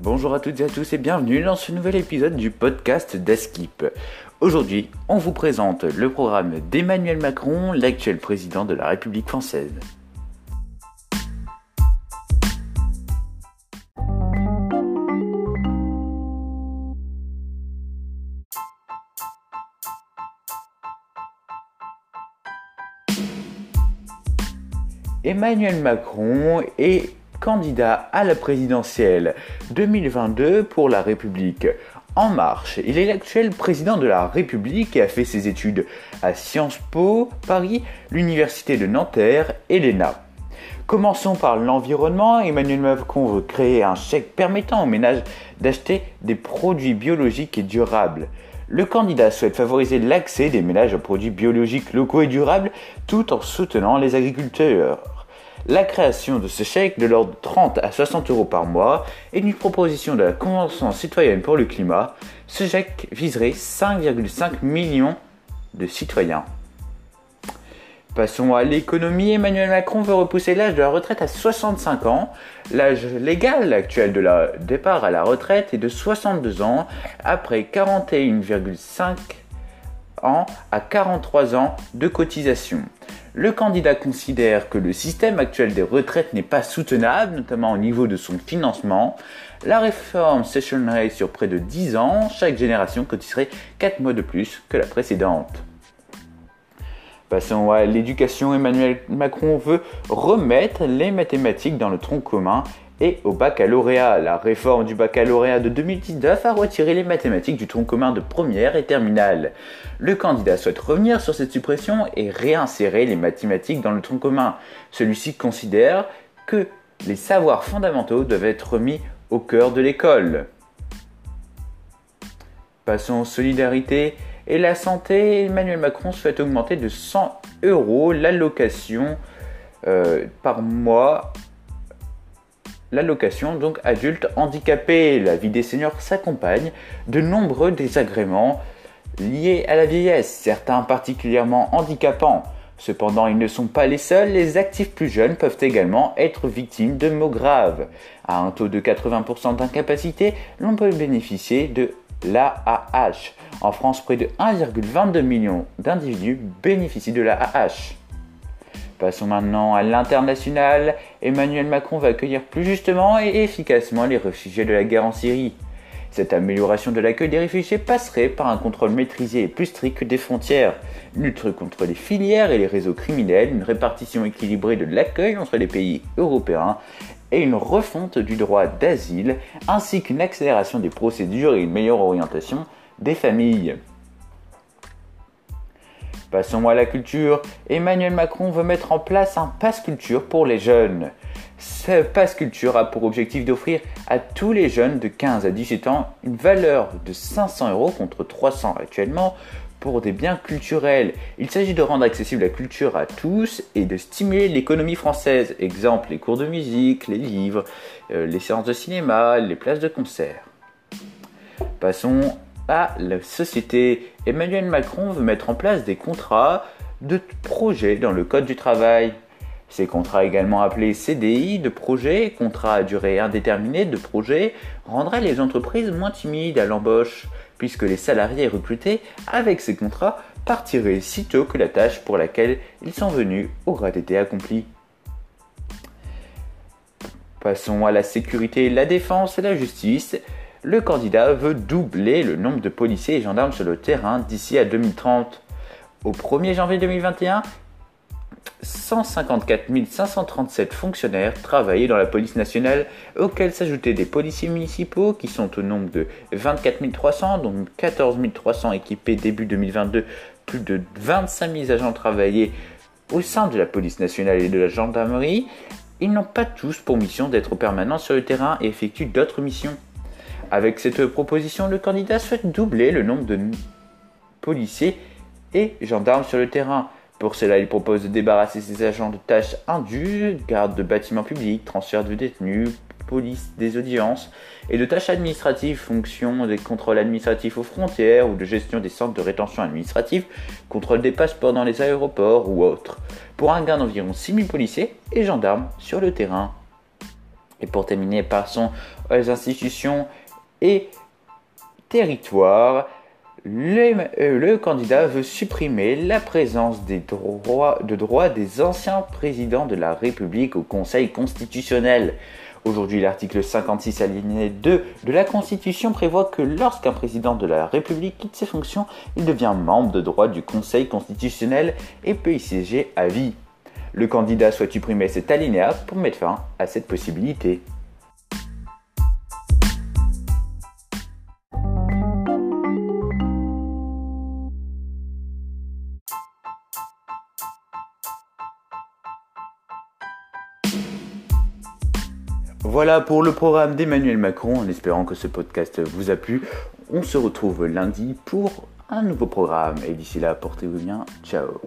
Bonjour à toutes et à tous et bienvenue dans ce nouvel épisode du podcast d'Eskip. Aujourd'hui, on vous présente le programme d'Emmanuel Macron, l'actuel président de la République française. Emmanuel Macron est candidat à la présidentielle 2022 pour la République en marche. Il est l'actuel président de la République et a fait ses études à Sciences Po, Paris, l'Université de Nanterre et l'ENA. Commençons par l'environnement. Emmanuel Macron veut créer un chèque permettant aux ménages d'acheter des produits biologiques et durables. Le candidat souhaite favoriser l'accès des ménages aux produits biologiques locaux et durables tout en soutenant les agriculteurs. La création de ce chèque de l'ordre de 30 à 60 euros par mois est une proposition de la Convention citoyenne pour le climat. Ce chèque viserait 5,5 millions de citoyens. Passons à l'économie. Emmanuel Macron veut repousser l'âge de la retraite à 65 ans. L'âge légal actuel de la départ à la retraite est de 62 ans après 41,5 ans à 43 ans de cotisation. Le candidat considère que le système actuel des retraites n'est pas soutenable, notamment au niveau de son financement. La réforme s'échelonnerait sur près de 10 ans, chaque génération cotiserait 4 mois de plus que la précédente. Passons à l'éducation. Emmanuel Macron veut remettre les mathématiques dans le tronc commun et au baccalauréat. La réforme du baccalauréat de 2019 a retiré les mathématiques du tronc commun de première et terminale. Le candidat souhaite revenir sur cette suppression et réinsérer les mathématiques dans le tronc commun. Celui-ci considère que les savoirs fondamentaux doivent être remis au cœur de l'école. Passons aux solidarités et la santé, Emmanuel Macron souhaite augmenter de 100 euros l'allocation euh, par mois. L'allocation donc adulte handicapé. La vie des seniors s'accompagne de nombreux désagréments liés à la vieillesse, certains particulièrement handicapants. Cependant, ils ne sont pas les seuls, les actifs plus jeunes peuvent également être victimes de maux graves. À un taux de 80% d'incapacité, l'on peut bénéficier de l'AAH. En France, près de 1,22 million d'individus bénéficient de l'AAH. Passons maintenant à l'international. Emmanuel Macron va accueillir plus justement et efficacement les réfugiés de la guerre en Syrie. Cette amélioration de l'accueil des réfugiés passerait par un contrôle maîtrisé et plus strict des frontières, lutte contre les filières et les réseaux criminels, une répartition équilibrée de l'accueil entre les pays européens et une refonte du droit d'asile, ainsi qu'une accélération des procédures et une meilleure orientation des familles. Passons à la culture. Emmanuel Macron veut mettre en place un pass culture pour les jeunes. Ce pass culture a pour objectif d'offrir à tous les jeunes de 15 à 17 ans une valeur de 500 euros contre 300 actuellement pour des biens culturels. Il s'agit de rendre accessible la culture à tous et de stimuler l'économie française. Exemple, les cours de musique, les livres, euh, les séances de cinéma, les places de concert. Passons à la société. Emmanuel Macron veut mettre en place des contrats de projet dans le Code du travail. Ces contrats également appelés CDI de projet, contrats à durée indéterminée de projet, rendraient les entreprises moins timides à l'embauche puisque les salariés recrutés avec ces contrats partiraient sitôt que la tâche pour laquelle ils sont venus aura été accomplie. Passons à la sécurité, la défense et la justice. Le candidat veut doubler le nombre de policiers et gendarmes sur le terrain d'ici à 2030. Au 1er janvier 2021, 154 537 fonctionnaires travaillaient dans la police nationale, auxquels s'ajoutaient des policiers municipaux qui sont au nombre de 24 300, dont 14 300 équipés début 2022. Plus de 25 000 agents travaillaient au sein de la police nationale et de la gendarmerie. Ils n'ont pas tous pour mission d'être permanents sur le terrain et effectuent d'autres missions. Avec cette proposition, le candidat souhaite doubler le nombre de policiers et gendarmes sur le terrain. Pour cela, il propose de débarrasser ses agents de tâches indues, garde de bâtiments publics, transfert de détenus, police des audiences et de tâches administratives, fonction des contrôles administratifs aux frontières ou de gestion des centres de rétention administrative, contrôle des passeports dans les aéroports ou autres, pour un gain d'environ 6000 policiers et gendarmes sur le terrain. Et pour terminer, passons aux institutions et territoires. Le, euh, le, candidat veut supprimer la présence des droits, de droit des anciens présidents de la République au Conseil constitutionnel. Aujourd'hui, l'article 56 alinéa 2 de la Constitution prévoit que lorsqu'un président de la République quitte ses fonctions, il devient membre de droit du Conseil constitutionnel et peut y siéger à vie. Le candidat souhaite supprimer cet alinéa pour mettre fin à cette possibilité. Voilà pour le programme d'Emmanuel Macron, en espérant que ce podcast vous a plu. On se retrouve lundi pour un nouveau programme et d'ici là, portez-vous bien. Ciao